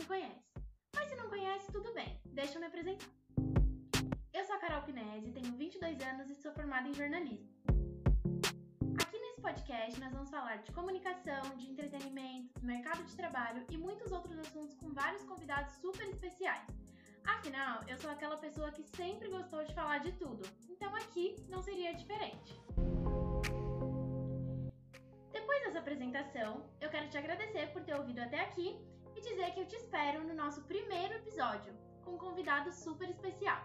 conhece. Mas se não conhece, tudo bem, deixa eu me apresentar. Eu sou a Carol Pinese, tenho 22 anos e sou formada em jornalismo. Aqui nesse podcast nós vamos falar de comunicação, de entretenimento, mercado de trabalho e muitos outros assuntos com vários convidados super especiais. Afinal, eu sou aquela pessoa que sempre gostou de falar de tudo, então aqui não seria diferente. Depois dessa apresentação, eu quero te agradecer por ter ouvido até aqui e dizer que eu te espero no nosso primeiro episódio, com um convidado super especial.